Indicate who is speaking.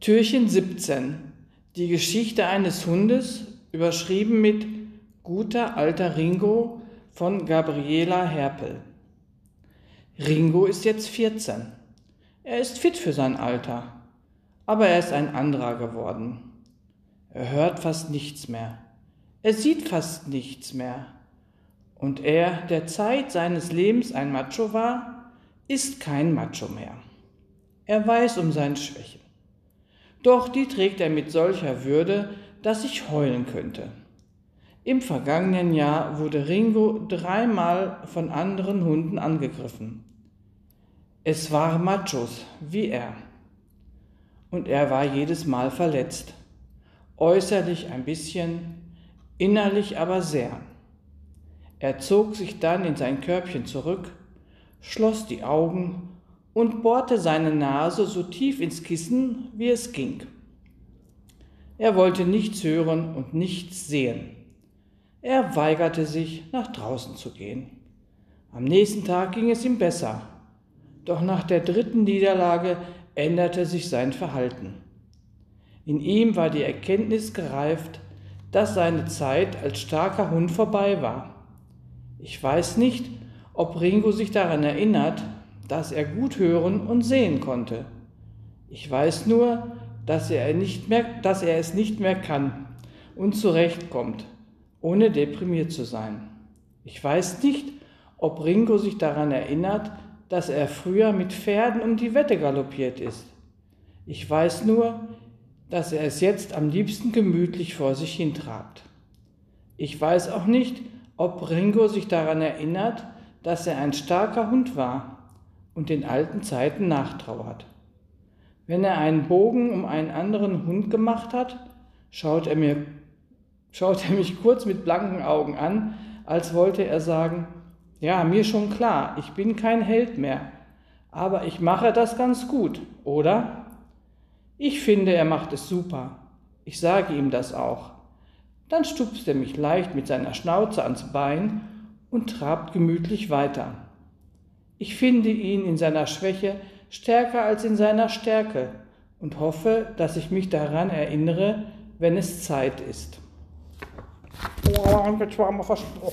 Speaker 1: Türchen 17. Die Geschichte eines Hundes, überschrieben mit Guter alter Ringo von Gabriela Herpel. Ringo ist jetzt 14. Er ist fit für sein Alter, aber er ist ein anderer geworden. Er hört fast nichts mehr. Er sieht fast nichts mehr. Und er, der Zeit seines Lebens ein Macho war, ist kein Macho mehr. Er weiß um seine Schwächen. Doch die trägt er mit solcher Würde, dass ich heulen könnte. Im vergangenen Jahr wurde Ringo dreimal von anderen Hunden angegriffen. Es waren Machos, wie er. Und er war jedes Mal verletzt. Äußerlich ein bisschen, innerlich aber sehr. Er zog sich dann in sein Körbchen zurück, schloss die Augen und bohrte seine Nase so tief ins Kissen, wie es ging. Er wollte nichts hören und nichts sehen. Er weigerte sich, nach draußen zu gehen. Am nächsten Tag ging es ihm besser, doch nach der dritten Niederlage änderte sich sein Verhalten. In ihm war die Erkenntnis gereift, dass seine Zeit als starker Hund vorbei war. Ich weiß nicht, ob Ringo sich daran erinnert, dass er gut hören und sehen konnte. Ich weiß nur, dass er, nicht mehr, dass er es nicht mehr kann und zurechtkommt, ohne deprimiert zu sein. Ich weiß nicht, ob Ringo sich daran erinnert, dass er früher mit Pferden um die Wette galoppiert ist. Ich weiß nur, dass er es jetzt am liebsten gemütlich vor sich hintrabt. Ich weiß auch nicht, ob Ringo sich daran erinnert, dass er ein starker Hund war und den alten Zeiten nachtrauert. Wenn er einen Bogen um einen anderen Hund gemacht hat, schaut er, mir, schaut er mich kurz mit blanken Augen an, als wollte er sagen, ja, mir schon klar, ich bin kein Held mehr, aber ich mache das ganz gut, oder? Ich finde, er macht es super. Ich sage ihm das auch. Dann stupst er mich leicht mit seiner Schnauze ans Bein und trabt gemütlich weiter. Ich finde ihn in seiner Schwäche stärker als in seiner Stärke und hoffe, dass ich mich daran erinnere, wenn es Zeit ist.
Speaker 2: Oh,